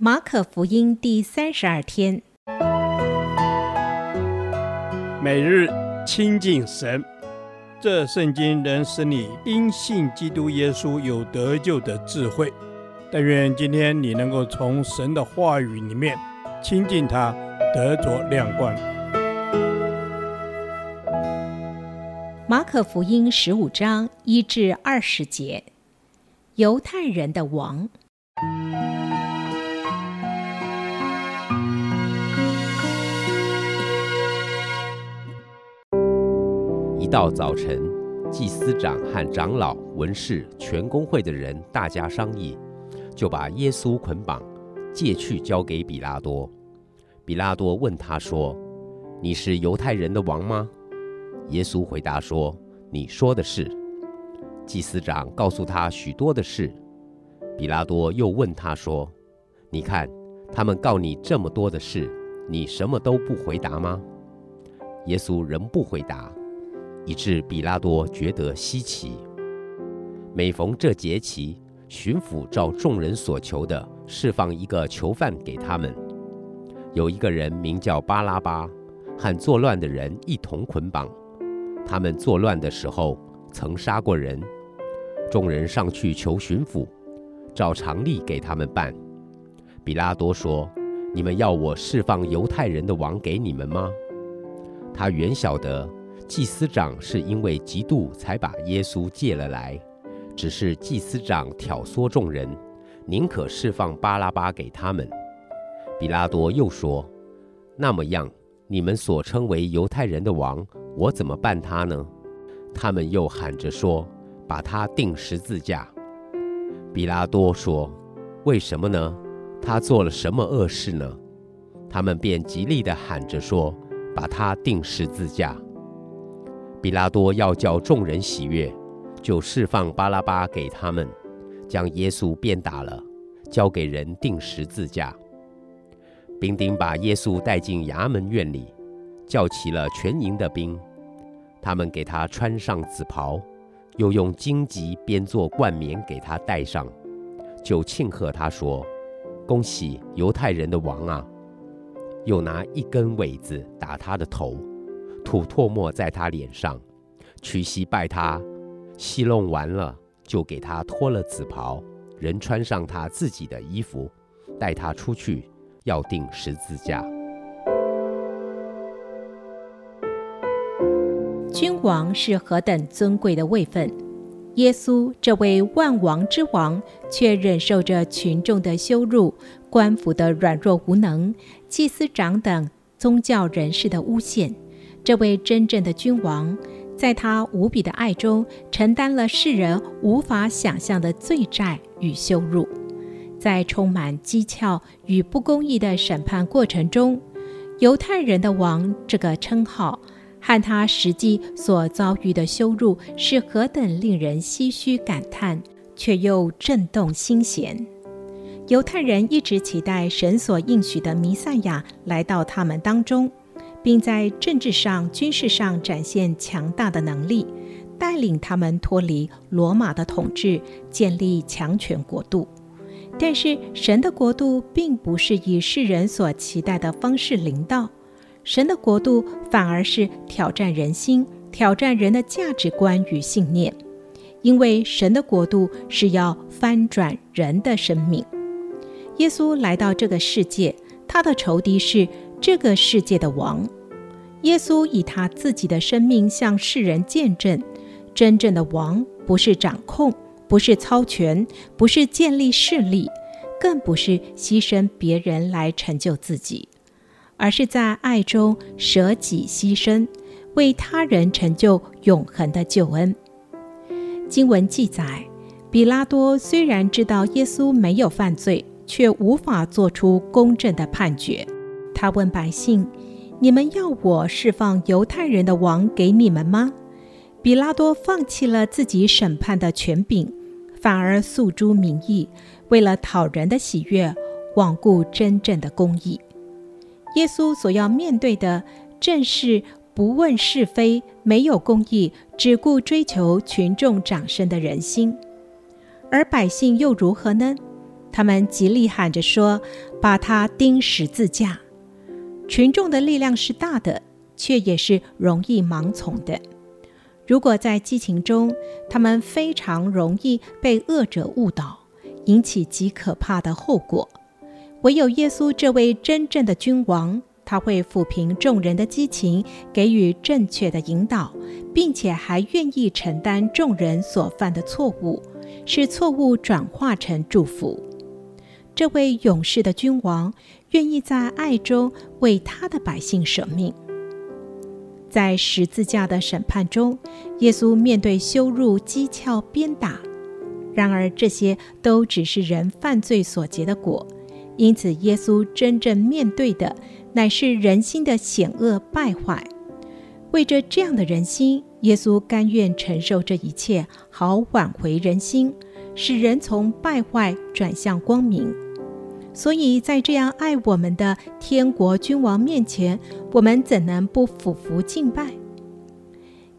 马可福音第三十二天，每日亲近神，这圣经能使你因信基督耶稣有得救的智慧。但愿今天你能够从神的话语里面亲近他，得着亮光。马可福音十五章一至二十节，犹太人的王。到早晨，祭司长和长老、文士、全公会的人大家商议，就把耶稣捆绑，借去交给比拉多。比拉多问他说：“你是犹太人的王吗？”耶稣回答说：“你说的是。”祭司长告诉他许多的事。比拉多又问他说：“你看，他们告你这么多的事，你什么都不回答吗？”耶稣仍不回答。以致比拉多觉得稀奇。每逢这节期，巡抚照众人所求的，释放一个囚犯给他们。有一个人名叫巴拉巴，和作乱的人一同捆绑。他们作乱的时候，曾杀过人。众人上去求巡抚，照常例给他们办。比拉多说：“你们要我释放犹太人的王给你们吗？”他原晓得。祭司长是因为嫉妒才把耶稣借了来，只是祭司长挑唆众人，宁可释放巴拉巴给他们。比拉多又说：“那么样，你们所称为犹太人的王，我怎么办他呢？”他们又喊着说：“把他钉十字架。”比拉多说：“为什么呢？他做了什么恶事呢？”他们便极力地喊着说：“把他钉十字架。”比拉多要叫众人喜悦，就释放巴拉巴给他们，将耶稣鞭打了，交给人钉十字架。兵丁把耶稣带进衙门院里，叫齐了全营的兵，他们给他穿上紫袍，又用荆棘编做冠冕给他戴上，就庆贺他说：“恭喜犹太人的王啊！”又拿一根苇子打他的头。吐唾沫在他脸上，屈膝拜他，戏弄完了，就给他脱了紫袍，人穿上他自己的衣服，带他出去，要钉十字架。君王是何等尊贵的位分，耶稣这位万王之王，却忍受着群众的羞辱、官府的软弱无能、祭司长等宗教人士的诬陷。这位真正的君王，在他无比的爱中，承担了世人无法想象的罪债与羞辱。在充满讥诮与不公义的审判过程中，“犹太人的王”这个称号和他实际所遭遇的羞辱是何等令人唏嘘感叹，却又震动心弦。犹太人一直期待神所应许的弥赛亚来到他们当中。并在政治上、军事上展现强大的能力，带领他们脱离罗马的统治，建立强权国度。但是，神的国度并不是以世人所期待的方式领导，神的国度反而是挑战人心、挑战人的价值观与信念，因为神的国度是要翻转人的生命。耶稣来到这个世界，他的仇敌是。这个世界的王，耶稣以他自己的生命向世人见证：真正的王不是掌控，不是操权，不是建立势力，更不是牺牲别人来成就自己，而是在爱中舍己牺牲，为他人成就永恒的救恩。经文记载，比拉多虽然知道耶稣没有犯罪，却无法做出公正的判决。他问百姓：“你们要我释放犹太人的王给你们吗？”比拉多放弃了自己审判的权柄，反而诉诸民意，为了讨人的喜悦，罔顾真正的公义。耶稣所要面对的，正是不问是非、没有公义、只顾追求群众掌声的人心。而百姓又如何呢？他们极力喊着说：“把他钉十字架！”群众的力量是大的，却也是容易盲从的。如果在激情中，他们非常容易被恶者误导，引起极可怕的后果。唯有耶稣这位真正的君王，他会抚平众人的激情，给予正确的引导，并且还愿意承担众人所犯的错误，使错误转化成祝福。这位勇士的君王，愿意在爱中为他的百姓舍命。在十字架的审判中，耶稣面对羞辱、讥诮、鞭打。然而，这些都只是人犯罪所结的果。因此，耶稣真正面对的乃是人心的险恶败坏。为着这样的人心，耶稣甘愿承受这一切，好挽回人心，使人从败坏转向光明。所以在这样爱我们的天国君王面前，我们怎能不俯伏敬拜？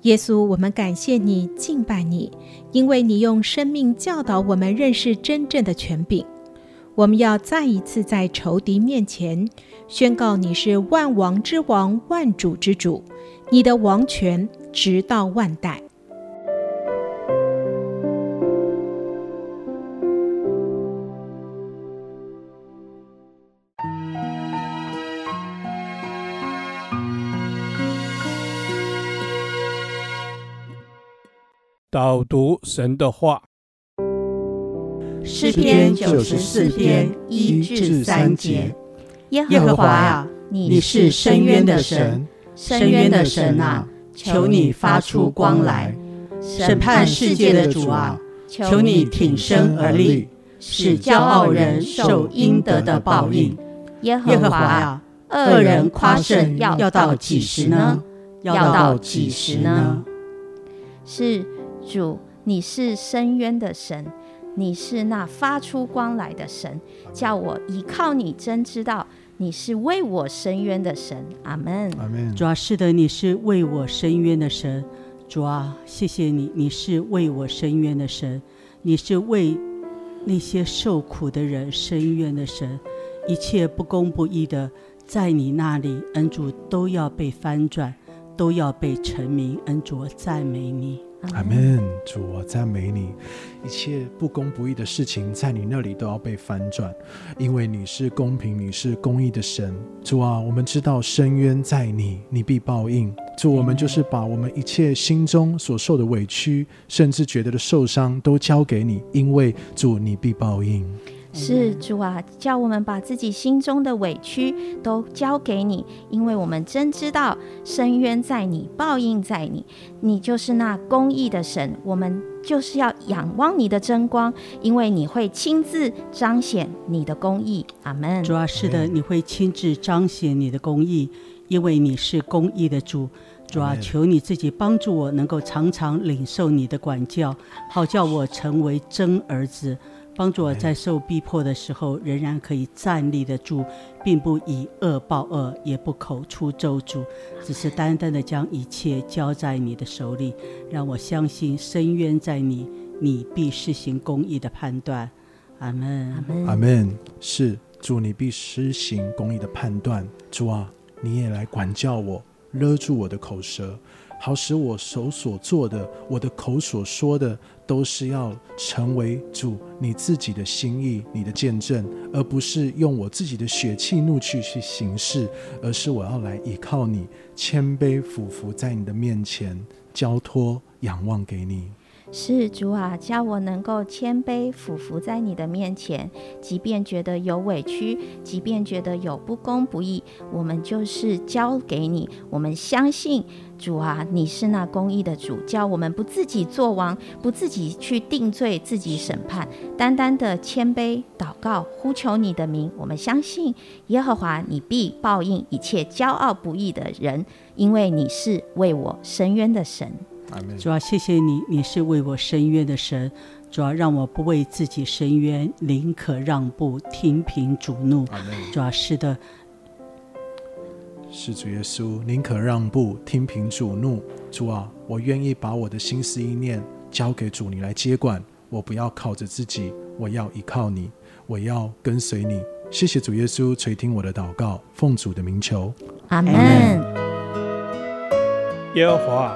耶稣，我们感谢你，敬拜你，因为你用生命教导我们认识真正的权柄。我们要再一次在仇敌面前宣告：你是万王之王，万主之主，你的王权直到万代。导读神的话，诗篇九十四篇一至三节。耶和华啊，你是深渊的神，深渊的神啊，求你发出光来，审判世界的主啊，求你挺身而立，使骄傲人受应得的报应。耶和华啊，恶人夸胜要到几时呢？要到几时呢？是。主，你是深渊的神，你是那发出光来的神，叫我依靠你，真知道你是为我伸冤的神。阿门。阿门。主啊，是的，你是为我伸冤的神。主啊，谢谢你，你是为我伸冤的神，你是为那些受苦的人伸冤的神。一切不公不义的，在你那里，恩主都要被翻转，都要被成名。恩主，赞美你。阿门，主，我赞美你。一切不公不义的事情，在你那里都要被翻转，因为你是公平，你是公义的神。主啊，我们知道深冤在你，你必报应。主，我们就是把我们一切心中所受的委屈，甚至觉得的受伤，都交给你，因为主，你必报应。是主啊，叫我们把自己心中的委屈都交给你，因为我们真知道深渊在你，报应在你，你就是那公义的神，我们就是要仰望你的真光，因为你会亲自彰显你的公义。阿门。主啊，是的，你会亲自彰显你的公义，因为你是公义的主。主啊，求你自己帮助我，能够常常领受你的管教，好叫我成为真儿子。帮助我在受逼迫的时候，仍然可以站立得住，并不以恶报恶，也不口出咒诅，只是单单的将一切交在你的手里，让我相信深渊在你，你必施行公义的判断。阿门，阿门，阿门。是主，你必施行公义的判断。主啊，你也来管教我，勒住我的口舌。好使我手所做的，我的口所说的，都是要成为主你自己的心意，你的见证，而不是用我自己的血气怒气去行事，而是我要来依靠你，谦卑俯伏在你的面前，交托仰望给你。是主啊，叫我能够谦卑俯伏在你的面前，即便觉得有委屈，即便觉得有不公不义，我们就是交给你。我们相信主啊，你是那公义的主，叫我们不自己做王，不自己去定罪、自己审判，单单的谦卑祷告，呼求你的名。我们相信耶和华，你必报应一切骄傲不义的人，因为你是为我伸冤的神。主要谢谢你，你是为我伸冤的神。主要让我不为自己伸冤，宁可让步，听凭主怒。主要是的，是主耶稣，宁可让步，听凭主怒。主啊，我愿意把我的心思意念交给主，你来接管。我不要靠着自己，我要依靠你。我要跟随你。谢谢主耶稣垂听我的祷告，奉主的名求，阿门。耶和华，